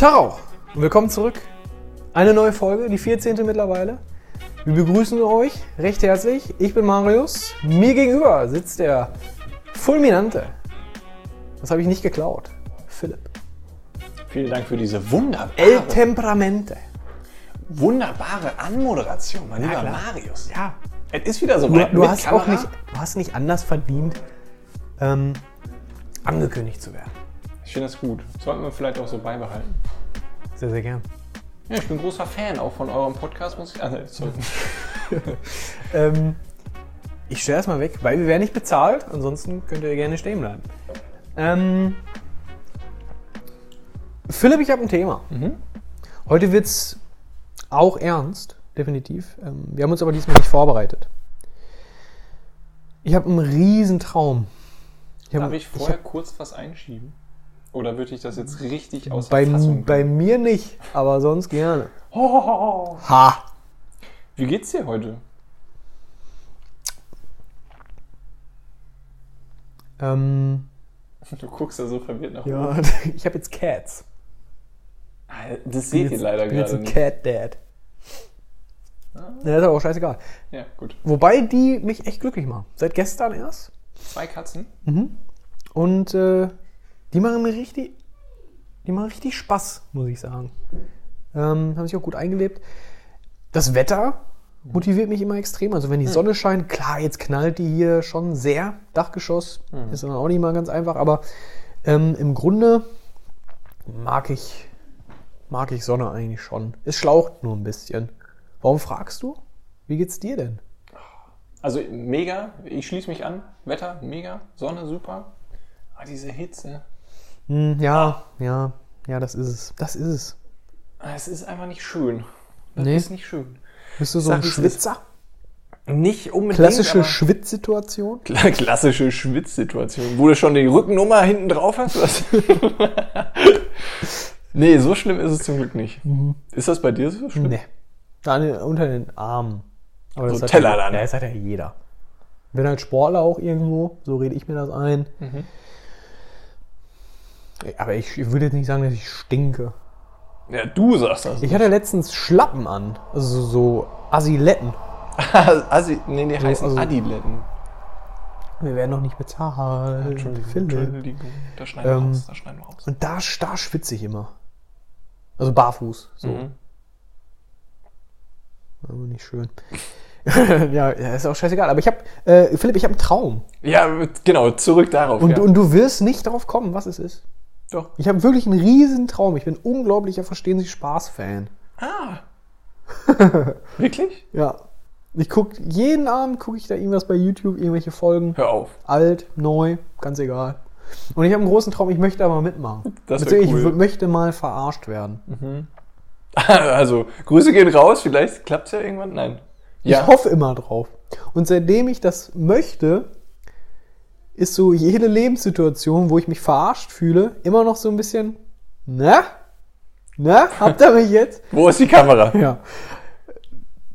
Und willkommen zurück. Eine neue Folge, die 14. mittlerweile. Wir begrüßen euch recht herzlich. Ich bin Marius. Mir gegenüber sitzt der fulminante. Das habe ich nicht geklaut. Philipp. Vielen Dank für diese wunderbare, El Temperamente. wunderbare Anmoderation, mein lieber klar. Marius. Ja. Es ist wieder so Du, weit du, mit hast auch Kamera. nicht, du hast nicht anders verdient, ähm, angekündigt zu werden. Ich finde das gut. Sollten wir vielleicht auch so beibehalten. Sehr, sehr gern. Ja, ich bin großer Fan auch von eurem Podcast, muss ich. Ah, sorry. Ähm, ich stelle das mal weg, weil wir werden nicht bezahlt. Ansonsten könnt ihr gerne stehen bleiben. Ähm, Philipp, ich habe ein Thema. Heute wird es auch ernst, definitiv. Ähm, wir haben uns aber diesmal nicht vorbereitet. Ich habe einen riesen Traum. Ich hab- Darf ich vorher hab- kurz was einschieben? Oder würde ich das jetzt richtig aus bei, bei mir nicht, aber sonst gerne. Hohoho. Ha! Wie geht's dir heute? Ähm, Du guckst da so verwirrt nach ja, ich habe jetzt Cats. Ah, Das seht ihr jetzt, leider jetzt gerade ein nicht. Cat Dad. Ja, ist aber auch scheißegal. Ja, gut. Wobei die mich echt glücklich machen. Seit gestern erst. Zwei Katzen. Und äh, die machen mir richtig, die machen richtig Spaß, muss ich sagen. Ähm, haben sich auch gut eingelebt. Das Wetter motiviert mich immer extrem. Also wenn die Sonne scheint, klar, jetzt knallt die hier schon sehr. Dachgeschoss ist dann auch nicht mal ganz einfach, aber ähm, im Grunde mag ich, mag ich Sonne eigentlich schon. Es schlaucht nur ein bisschen. Warum fragst du? Wie geht's dir denn? Also mega, ich schließe mich an. Wetter, mega. Sonne, super. Aber diese Hitze. Hm, ja, ja, ja, das ist es. Das ist es. Es ist einfach nicht schön. Das Nee. ist nicht schön. Bist du so Sag, ein Schwitzer? Nicht unbedingt. Klassische Schwitzsituation? Kla- Klassische Schwitzsituation. Wo du schon die Rückennummer hinten drauf hast? Was? nee, so schlimm ist es zum Glück nicht. Ist das bei dir so schlimm? Nee. Da an den- unter den Armen. Aber So Teller ja, dann. Ja, das hat ja jeder. Bin halt Sportler auch irgendwo, so rede ich mir das ein. Mhm. Aber ich, ich würde jetzt nicht sagen, dass ich stinke. Ja, du sagst das. Ich hatte letztens Schlappen an. Also so Asiletten. Assi, nee, die heißen also- Adiletten. Wir werden noch nicht bezahlt. Entschuldigung, Philipp. Entschuldigung. Da schneiden wir Ähm, raus, da schneiden wir raus. Und da, da schwitze ich immer. Also barfuß. So. Mhm. Aber nicht schön. ja, ja, ist auch scheißegal. Aber ich habe, äh, Philipp, ich habe einen Traum. Ja, genau, zurück darauf. Und, ja. und du wirst nicht darauf kommen, was es ist. Doch. Ich habe wirklich einen riesen Traum. Ich bin unglaublicher Verstehen Sie Spaß-Fan. Ah. Wirklich? Ja. Ich guck, jeden Abend gucke ich da irgendwas bei YouTube, irgendwelche Folgen. Hör auf. Alt, neu, ganz egal. Und ich habe einen großen Traum, ich möchte aber mitmachen. Das cool. Ich möchte mal verarscht werden. Also, Grüße gehen raus, vielleicht klappt es ja irgendwann. Nein. Ich hoffe immer drauf. Und seitdem ich das möchte, ist so jede Lebenssituation, wo ich mich verarscht fühle, immer noch so ein bisschen, na? Na? Habt ihr mich jetzt? Wo ist die Kamera? Ja.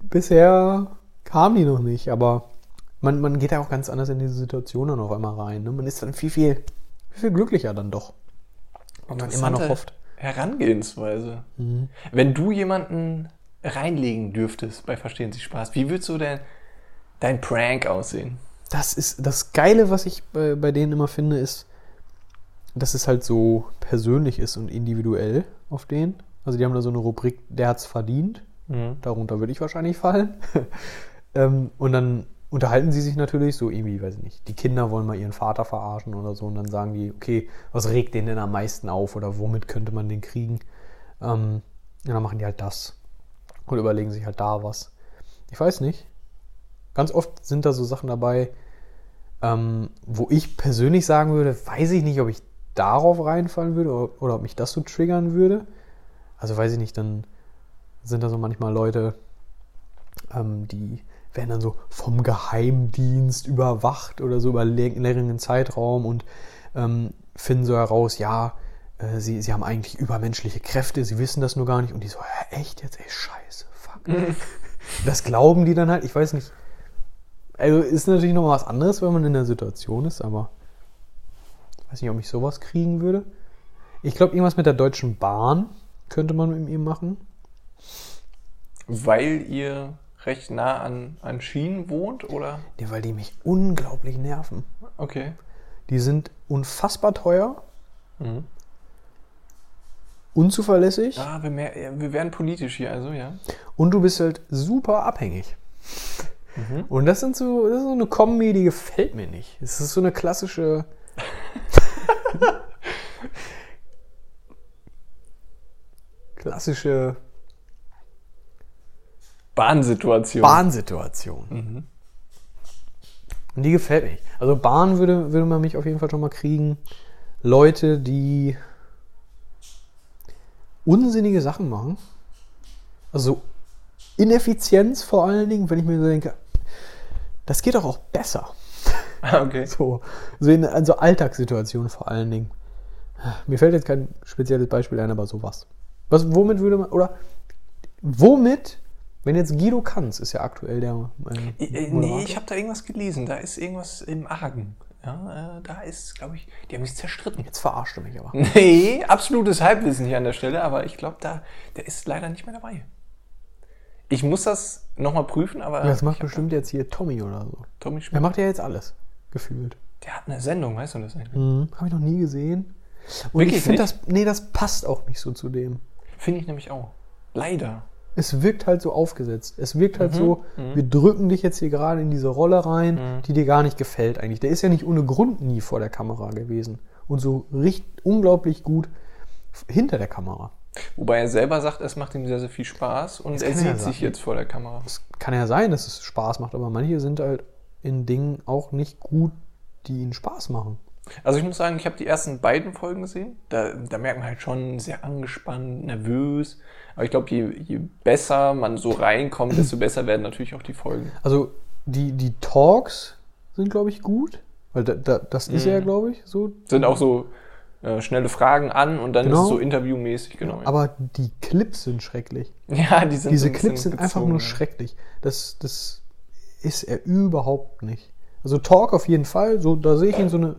Bisher kam die noch nicht, aber man, man geht ja auch ganz anders in diese Situation dann auf einmal rein. Ne? Man ist dann viel, viel, viel, glücklicher dann doch. Weil man immer noch hofft. Herangehensweise. Mhm. Wenn du jemanden reinlegen dürftest bei Verstehen Sie Spaß, wie würdest so dein, dein Prank aussehen? Das ist das Geile, was ich bei, bei denen immer finde, ist, dass es halt so persönlich ist und individuell auf denen. Also die haben da so eine Rubrik, der hat's verdient. Darunter würde ich wahrscheinlich fallen. ähm, und dann unterhalten sie sich natürlich so irgendwie, weiß ich nicht, die Kinder wollen mal ihren Vater verarschen oder so und dann sagen die, okay, was regt den denn am meisten auf oder womit könnte man den kriegen? Ähm, und dann machen die halt das. Und überlegen sich halt da was. Ich weiß nicht. Ganz oft sind da so Sachen dabei, ähm, wo ich persönlich sagen würde, weiß ich nicht, ob ich darauf reinfallen würde oder, oder ob mich das so triggern würde. Also weiß ich nicht, dann sind da so manchmal Leute, ähm, die werden dann so vom Geheimdienst überwacht oder so über lä- längeren Zeitraum und ähm, finden so heraus, ja, äh, sie, sie haben eigentlich übermenschliche Kräfte, sie wissen das nur gar nicht und die so, "Hä, echt jetzt, ey, scheiße, fuck. das glauben die dann halt, ich weiß nicht. Also ist natürlich noch was anderes, wenn man in der Situation ist, aber ich weiß nicht, ob ich sowas kriegen würde. Ich glaube, irgendwas mit der Deutschen Bahn könnte man mit ihm machen. Weil ihr recht nah an, an Schienen wohnt, oder? Nee, weil die mich unglaublich nerven. Okay. Die sind unfassbar teuer, Mhm. unzuverlässig Ah, wir, ja, wir werden politisch hier, also ja. und du bist halt super abhängig. Mhm. Und das sind so, das ist so eine Kombi, die gefällt mir nicht. Es ist so eine klassische. klassische Bahnsituation. Bahnsituation. Mhm. Und die gefällt mir nicht. Also Bahn würde, würde man mich auf jeden Fall schon mal kriegen. Leute, die unsinnige Sachen machen. Also Ineffizienz vor allen Dingen, wenn ich mir so denke, das geht doch auch besser. Ah, okay. So, so in also Alltagssituationen vor allen Dingen. Mir fällt jetzt kein spezielles Beispiel ein, aber sowas. Was, womit würde man, oder womit, wenn jetzt Guido Kanz ist ja aktuell der. Äh, Äh, Nee, Moderator. ich habe da irgendwas gelesen. Da ist irgendwas im Argen. Ja, äh, da ist, glaube ich, die haben sich zerstritten. Jetzt verarscht du mich aber. Nee, absolutes Halbwissen hier an der Stelle, aber ich glaube, da, der ist leider nicht mehr dabei. Ich muss das nochmal prüfen, aber Das macht bestimmt jetzt hier Tommy oder so. Tommy Er Schmidt, macht ja jetzt alles, gefühlt. der hat eine Sendung, weißt du das eigentlich? Mhm. Habe ich noch nie gesehen. Und Wirklich ich finde das, nee, das passt auch nicht so zu dem. Finde ich nämlich auch. Leider. Es wirkt halt so aufgesetzt. Es wirkt Mhm. halt so, wir drücken dich jetzt hier gerade in diese Rolle rein, Mhm. die dir gar nicht gefällt eigentlich. Der ist ja nicht ohne Grund nie vor der Kamera gewesen. Und so richtig unglaublich gut hinter der Kamera. Wobei er selber sagt, es macht ihm sehr, sehr viel Spaß und Das er sieht sich sagen. jetzt vor der Kamera. Es kann ja sein, dass es Spaß macht, aber manche sind halt in Dingen auch nicht gut, die ihnen Spaß machen. Also ich muss sagen, ich habe die ersten beiden Folgen gesehen. Da, da merkt man halt schon sehr angespannt, nervös. Aber ich glaube, je, je besser man so reinkommt, desto besser werden natürlich auch die Folgen. Also die, die Talks sind, glaube ich, gut. Weil da, da, das ist Mhm. ja, glaube ich, so. Sind auch so äh, schnelle Fragen an und dann Genau. ist es so interviewmäßig, genau. Aber die Clips sind schrecklich. ja, die sind Diese Clips sind einfach gezogen, nur ja. schrecklich. Das, das ist er überhaupt nicht. Also Talk auf jeden Fall. So, da sehe ich ihn so eine.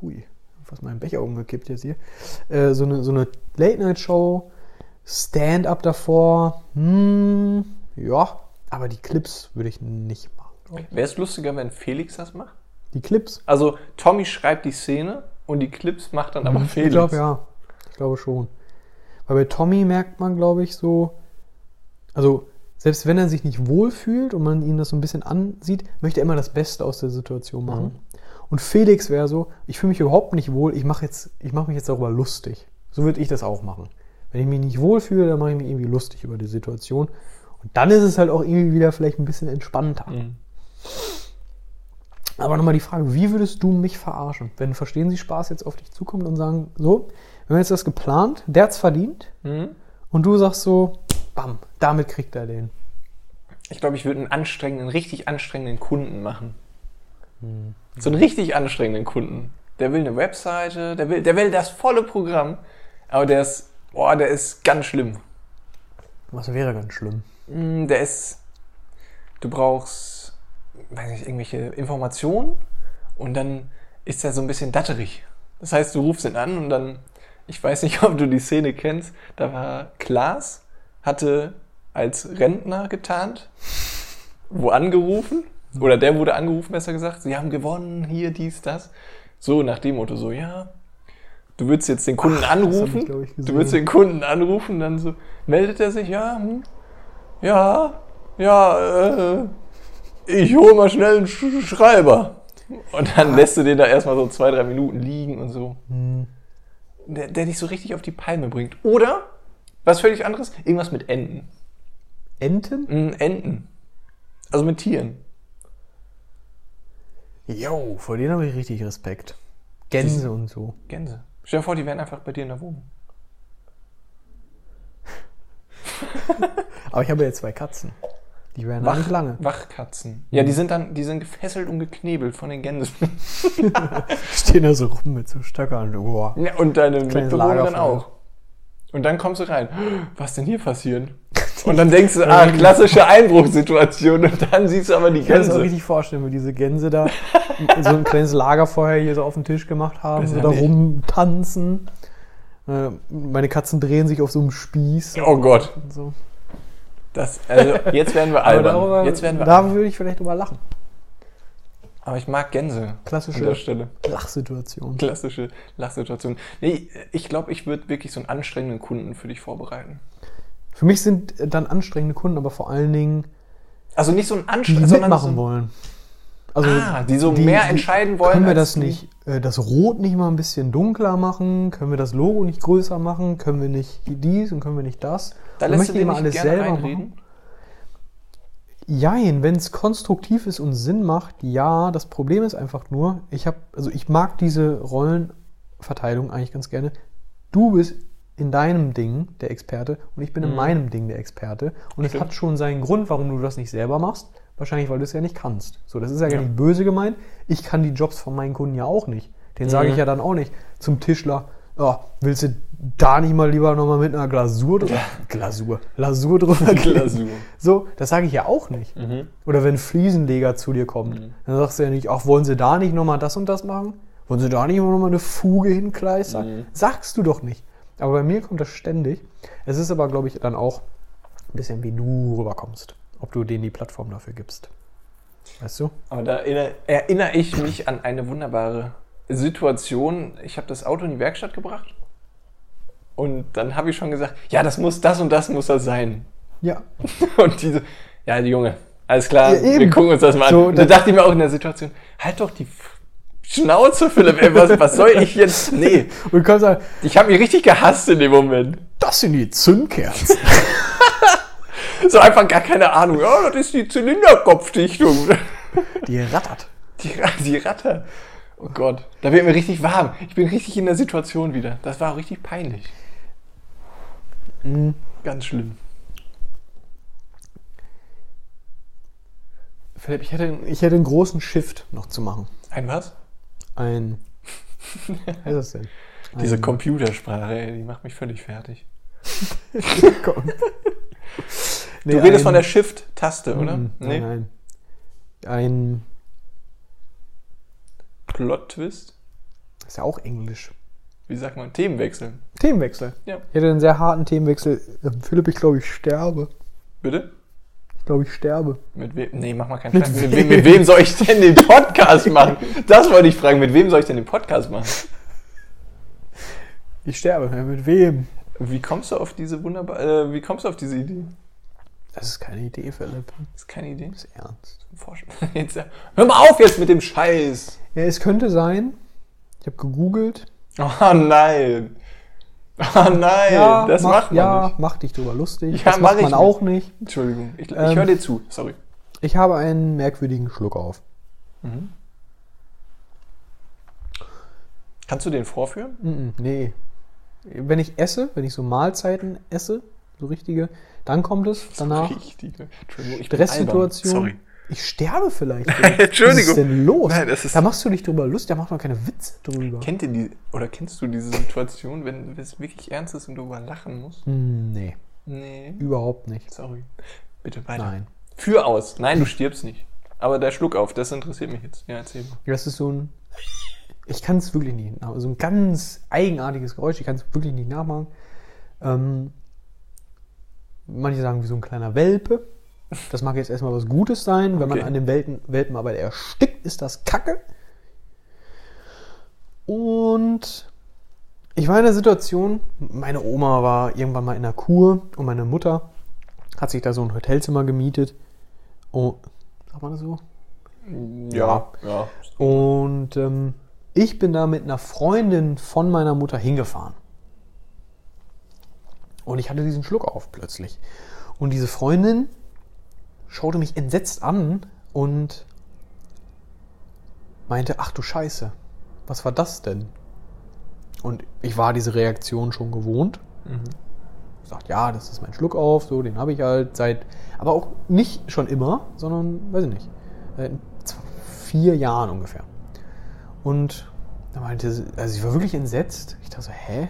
Hui, fast meinen Becher umgekippt jetzt hier. Äh, so eine, so eine Late-Night-Show, Stand-up davor. Hm, ja, aber die Clips würde ich nicht machen. Wäre es lustiger, wenn Felix das macht? Die Clips? Also Tommy schreibt die Szene und die Clips macht dann aber Felix. Mhm. Ich glaube ja. Ich glaube schon. Weil bei Tommy merkt man, glaube ich, so, also selbst wenn er sich nicht wohlfühlt und man ihn das so ein bisschen ansieht, möchte er immer das Beste aus der Situation machen. Und Felix wäre so, ich fühle mich überhaupt nicht wohl, ich mache mache mich jetzt darüber lustig. So würde ich das auch machen. Wenn ich mich nicht wohlfühle, dann mache ich mich irgendwie lustig über die Situation. Und dann ist es halt auch irgendwie wieder vielleicht ein bisschen entspannter. Mhm. Aber nochmal die Frage, wie würdest du mich verarschen? Wenn Verstehen Sie Spaß jetzt auf dich zukommt und sagen, so, wir haben jetzt das geplant, der hat's verdient Mhm. und du sagst so, bam, damit kriegt er den. Ich glaube, ich würde einen anstrengenden, richtig anstrengenden Kunden machen. Hm. So einen richtig anstrengenden Kunden. Der will eine Webseite, der will, der will das volle Programm, aber der ist, boah, der ist ganz schlimm. Was wäre ganz schlimm? Mm, Der ist, du brauchst, weiß nicht, irgendwelche Informationen und dann ist er so ein bisschen datterig. Das heißt, du rufst ihn an und dann, ich weiß nicht, ob du die Szene kennst, da war Klaas, hatte als Rentner getarnt, wo angerufen, oder der wurde angerufen, besser gesagt, sie haben gewonnen, hier, dies, das. So nach dem Motto, so, ja, du würdest jetzt den Kunden Ach, anrufen, ich, du würdest den Kunden anrufen, dann so, meldet er sich, ja, hm, ja, ja, äh, ich hole mal schnell einen Sch Schreiber. Und dann lässt du den da erstmal so zwei, drei Minuten liegen und so. Der, der dich so richtig auf die Palme bringt. Oder, was völlig anderes, irgendwas mit Enten. Enten? Mm, Enten. Also mit Tieren. Jo, vor denen habe ich richtig Respekt. Gänse und so. Gänse. Stell dir vor, die wären einfach bei dir in der Wohnung. Aber ich habe ja zwei Katzen. Die werden da nicht lange. Wachkatzen. Ja, die sind dann, die sind gefesselt und geknebelt von den Gänsen. Stehen da so rum mit so Stöckern. Boah. Ja, und deine Mitbewohnerin auch. Und dann kommst du rein. Was denn hier passiert? Und dann denkst du, ah, klassische Einbruchssituation. Und dann siehst du aber die Ich kann mir das Gänse. richtig vorstellen, wie diese Gänse da so ein kleines Lagerfeuer hier so auf den Tisch gemacht haben, so da nicht. rumtanzen. Äh, meine Katzen drehen sich auf so einem Spieß. Oh Gott. So. Das, also, jetzt werden wir albern. darüber, jetzt werden wir da würde ich vielleicht drüber lachen. Aber ich mag Gänse an der Klassische Stelle. Lachsituation. Klassische Lachsituation. Nee, ich glaube, ich würde wirklich so einen anstrengenden Kunden für dich vorbereiten. Für mich sind dann anstrengende Kunden, aber vor allen Dingen, Also nicht so ein die anstrengenden, sondern mitmachen so, wollen. Also, ah, die so mehr entscheiden wollen. Können wir das die- nicht, äh, das Rot nicht mal ein bisschen dunkler machen? Können wir das Logo nicht größer machen? Können wir nicht dies und können wir nicht das? Da Wir lässt du möchten dir immer alles selber reinreden. machen. Jein, wenn es konstruktiv ist und Sinn macht, ja. Das Problem ist einfach nur, ich habe, also ich mag diese Rollenverteilung eigentlich ganz gerne. Du bist in deinem Ding der Experte und ich bin in Mhm. meinem Ding der Experte. Und es Stimmt. hat schon seinen Grund, warum du das nicht selber machst. Wahrscheinlich, weil du es ja nicht kannst. So, das ist ja, Ja. gar nicht böse gemeint. Ich kann die Jobs von meinen Kunden ja auch nicht. Den sage Mhm. ich ja dann auch nicht zum Tischler, oh, willst du da nicht mal lieber nochmal mit einer Glasur drüber? Glasur. Lasur drüber? Glasur. So, das sage ich ja auch nicht. Mhm. Oder wenn Fliesenleger zu dir kommt, dann sagst du ja nicht, ach, wollen sie da nicht nochmal das und das machen? Wollen sie da nicht nochmal eine Fuge hinkleistern? Mhm. Sagst du doch nicht. Aber bei mir kommt das ständig. Es ist aber, glaube ich, dann auch ein bisschen, wie du rüberkommst. Ob du denen die Plattform dafür gibst. Weißt du? Aber da erinnere, erinnere ich mich an eine wunderbare Situation. Ich habe das Auto in die Werkstatt gebracht und dann habe ich schon gesagt, ja, das muss, das und das muss das sein. Ja. Und diese, ja, die Junge, alles klar, Ja, wir gucken uns das mal an. So, und da dachte ich mir auch in der Situation, halt doch die Schnauze, Philipp, ey, was, was soll ich jetzt? Nee, Und kannst sagen, ich habe mich richtig gehasst in dem Moment. das sind die Zündkerzen. So einfach gar keine Ahnung. Ja, das ist die Zylinderkopfdichtung. die rattert. Die, die Ratte. Oh Gott, da wird mir richtig warm. Ich bin richtig in der Situation wieder. Das war richtig peinlich. Mhm. Ganz schlimm. Philipp, ich hätte, ich hätte einen großen Shift noch zu machen. Ein was? Ein. Was ist das denn? Diese Computersprache, ey, die macht mich völlig fertig. Komm. Du Nee, redest ein- von der Shift-Taste, oder? Mm, nee. Nein, nein. Ein. Plot-Twist? Ist ja auch Englisch. Wie sagt man? Themenwechsel. Themenwechsel. Ja. Ich hätte einen sehr harten Themenwechsel. Philipp, ich glaube, ich sterbe. Bitte? Ich glaube, ich sterbe. Mit wem? Nee, mach mal keinen Mit Scheiß. Mit, wem? mit wem soll ich denn den Podcast machen? Das wollte ich fragen. Mit wem soll ich denn den Podcast machen? Ich sterbe. Mit wem? Wie kommst du auf diese wunderbar, äh, wie kommst du auf diese Idee? Das ist keine Idee, Philipp. Das ist keine Idee. Das ist ernst. Jetzt, äh, hör mal auf jetzt mit dem Scheiß. Ja, es könnte sein. Ich habe gegoogelt. Oh nein. Oh nein, das mach, macht man ja, nicht. mach dich drüber lustig. Ja, das mach macht man nicht. auch nicht. Entschuldigung, ich, ich Ähm. höre dir zu. Sorry. Ich habe einen merkwürdigen Schluck auf. Kannst du den vorführen? Mm, mm, nee. Wenn ich esse, wenn ich so Mahlzeiten esse, so richtige, dann kommt es danach. Richtige. Ich. Stresssituation. Sorry. Ich sterbe vielleicht. Entschuldigung. Was ist denn los? Nein, das ist- da machst du dich drüber lustig, da macht man keine Witze drüber. Kennt ihr die, oder kennst du diese Situation, wenn es wirklich ernst ist und du über lachen musst? Hm, nee, Nee. überhaupt nicht. Sorry. Bitte weiter. Nein. Für aus. Nein, du stirbst nicht. Aber der Schluck auf, das interessiert mich jetzt. Ja, erzähl mal. Das ist so ein. Ich kann es wirklich nicht. So ein ganz eigenartiges Geräusch. Ich kann es wirklich nicht nachmachen. Ähm, manche sagen wie so ein kleiner Welpe. Das mag jetzt erstmal was Gutes sein. Wenn man Okay. an dem Welpen, Welpen aber erstickt, ist das Kacke. Und ich war in der Situation, meine Oma war irgendwann mal in der Kur und meine Mutter hat sich da so ein Hotelzimmer gemietet. Oh, sagt man das so? Ja, ja. Und ähm, ich bin da mit einer Freundin von meiner Mutter hingefahren. Und ich hatte diesen Schluck auf plötzlich. Und diese Freundin schaute mich entsetzt an und meinte, ach du Scheiße, was war das denn? Und ich war diese Reaktion schon gewohnt. Sagt, ja, das ist mein Schluck auf, so, den habe ich halt seit, aber auch nicht schon immer, sondern, weiß ich nicht, seit vier Jahren ungefähr. Und da meinte sie, also ich war wirklich entsetzt. Ich dachte so, hä?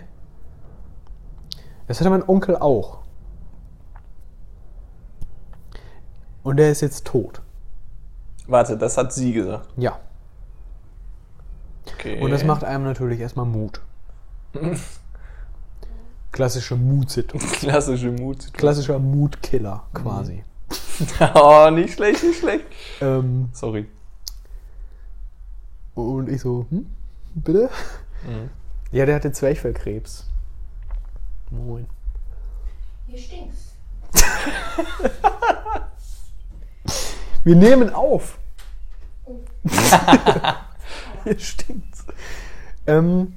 Das hatte mein Onkel auch. Und der ist jetzt tot. Warte, das hat sie gesagt. Ja. Okay. Und das macht einem natürlich erstmal Mut. Klassische Mutsituation. Klassische Mut. Klassischer Mutkiller quasi. oh, nicht schlecht, nicht schlecht. Ähm, Sorry. und ich so, hm? Bitte? Mhm. Ja, der hatte Zwerchfellkrebs. Moin. Hier stinkt's. Wir nehmen auf. Hier stinkt's. Ähm,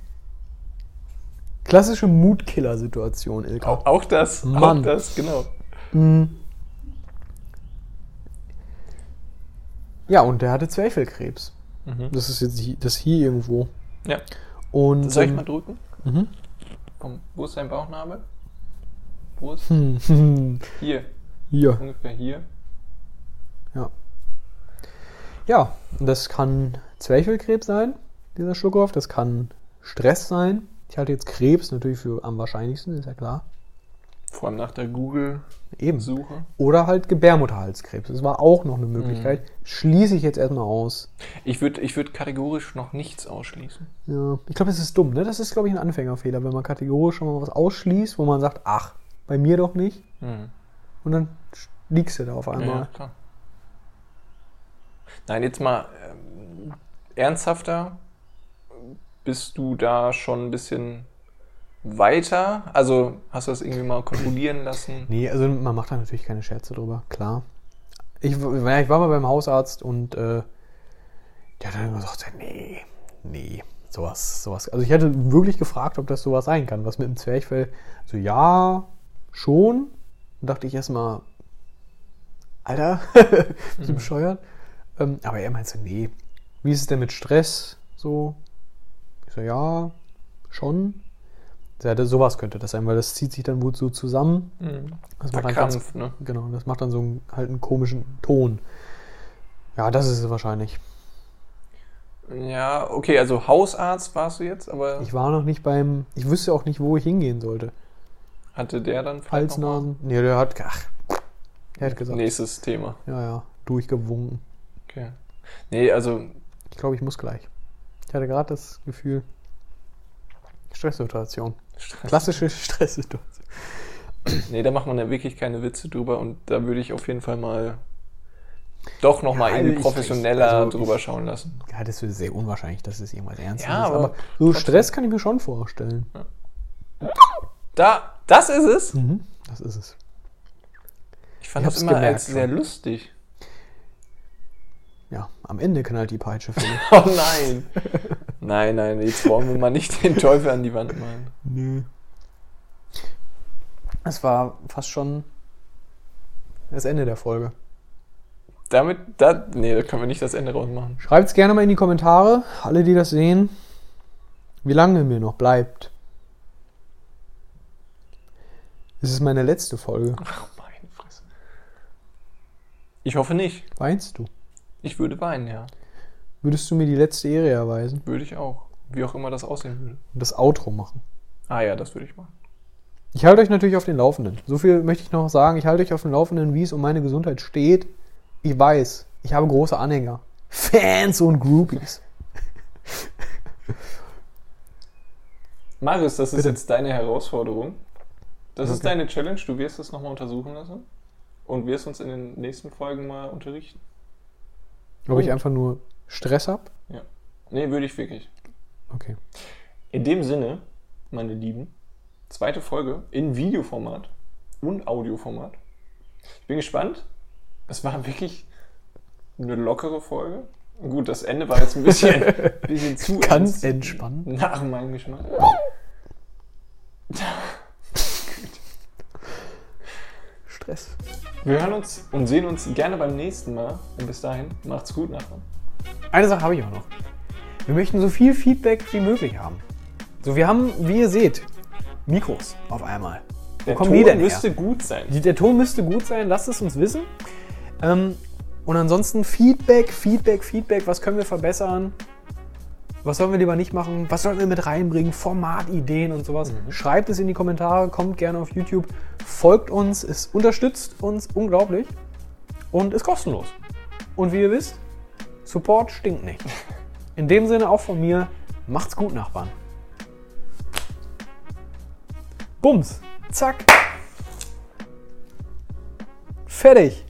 klassische Mutkiller-Situation, Ilka. Auch, auch das, Mann. auch das, genau. Mhm. Ja, und der hatte Zwerchfellkrebs. Mhm. Das ist jetzt hier, das hier irgendwo. Ja. Und Soll ich ähm, mal drücken? Mhm. Komm, wo ist dein Bauchnabel? Wo ist? Hm, Hier, Hier. ungefähr hier. Ja. Ja, das kann Zwerchfellkrebs sein, dieser Schluckauf. Das kann Stress sein. Ich halte jetzt Krebs natürlich für am wahrscheinlichsten, ist ja klar. Vor allem nach der Google-Suche. Eben. Oder halt Gebärmutterhalskrebs. Das war auch noch eine Möglichkeit. Schließe ich jetzt erstmal aus. Ich würde ich würd kategorisch noch nichts ausschließen. Ja, ich glaube, das ist dumm, ne? Das ist, glaube ich, ein Anfängerfehler, wenn man kategorisch schon mal was ausschließt, wo man sagt, ach, bei mir doch nicht. Mhm. Und dann liegst du da auf einmal. Ja, klar. Nein, jetzt mal ähm, ernsthafter. Bist du da schon ein bisschen weiter? Also hast du das irgendwie mal kontrollieren lassen? Nee, also man macht da natürlich keine Scherze drüber, klar. Ich, ich war mal beim Hausarzt und äh, der hat dann gesagt, nee, nee, sowas, sowas. Also ich hatte wirklich gefragt, ob das sowas sein kann, was mit dem Zwerchfell. So, ja, schon. Und dachte ich erstmal, Alter, bist du bescheuert? Ähm, aber er meinte so, nee, wie ist es denn mit Stress? So, ich so, ja, schon. Ja, das- sowas könnte das sein, weil das zieht sich dann wohl so zusammen. Mhm. Das macht dann ganz, ne? genau, das macht dann so einen, halt einen komischen Ton. Ja, das ist es wahrscheinlich. Ja, okay, also Hausarzt warst du jetzt, aber Ich war noch nicht beim, ich wüsste auch nicht, wo ich hingehen sollte. hatte der dann vielleicht Hals, noch mal- Nasen. Nee, der hat, ach, der hat gesagt, Nächstes Thema. ja, ja, durchgewunken. Okay. Nee, also Ich glaube, ich muss gleich. Ich hatte gerade das Gefühl, Stresssituation. Klassische Stresssituation. Nee, da macht man ja wirklich keine Witze drüber und da würde ich auf jeden Fall mal doch nochmal Ja, irgendwie professioneller also drüber ich- schauen lassen. Ja, das ist sehr unwahrscheinlich, dass es irgendwas ernst Ja, ist. aber Aber so. Stress kann ich mir schon vorstellen. Da, das ist es. Mhm, das ist es. Ich fand Ich das immer gemerkt als sehr schon. lustig. Ja, am Ende knallt die Peitsche. Oh nein. nein, nein, jetzt wollen wir mal nicht den Teufel an die Wand malen. Nö. Es war fast schon das Ende der Folge. Damit, da, nee, da können wir nicht das Ende rausmachen. Schreibt es gerne mal in die Kommentare, alle, die das sehen, wie lange mir noch bleibt. Es ist meine letzte Folge. Ach, meine Fresse. Ich hoffe nicht. Weinst du? Ich würde weinen, ja. Würdest du mir die letzte Ehre erweisen Würde ich auch. Wie auch immer das aussehen würde. und das Outro machen? Ah ja, das würde ich machen. Ich halte euch natürlich auf den Laufenden. So viel möchte ich noch sagen. Ich halte euch auf den Laufenden, wie es um meine Gesundheit steht. Ich weiß, ich habe große Anhänger. Fans und Groupies. Marius, das ist Bitte. jetzt deine Herausforderung. Das ist Okay. deine Challenge. Du wirst es nochmal untersuchen lassen und wirst uns in den nächsten Folgen mal unterrichten. Ob ich einfach nur Stress habe? Nee, würde ich wirklich. Okay. In dem Sinne, meine Lieben, zweite Folge in Videoformat und Audioformat. Ich bin gespannt. Es war wirklich eine lockere Folge. Gut, das Ende war jetzt ein bisschen, bisschen zu Ganz entspannt. Nach meinem Geschmack. Stress. Wir hören uns und sehen uns gerne beim nächsten Mal. Und bis dahin, macht's gut, Nachbarn. Eine Sache habe ich auch noch. Wir möchten so viel Feedback wie möglich haben. So, wir haben, wie ihr seht, Mikros auf einmal. Wo Der kommen Ton die denn her? müsste gut sein. Der Ton müsste gut sein, lasst es uns wissen. Ähm, und ansonsten Feedback, Feedback, Feedback, was können wir verbessern? Was sollen wir lieber nicht machen? Was sollen wir mit reinbringen? Formatideen und sowas. Schreibt es in die Kommentare, kommt gerne auf YouTube, folgt uns, es unterstützt uns unglaublich und ist kostenlos. Und wie ihr wisst, Support stinkt nicht. In dem Sinne auch von mir, macht's gut, Nachbarn. Bums. Zack. Fertig.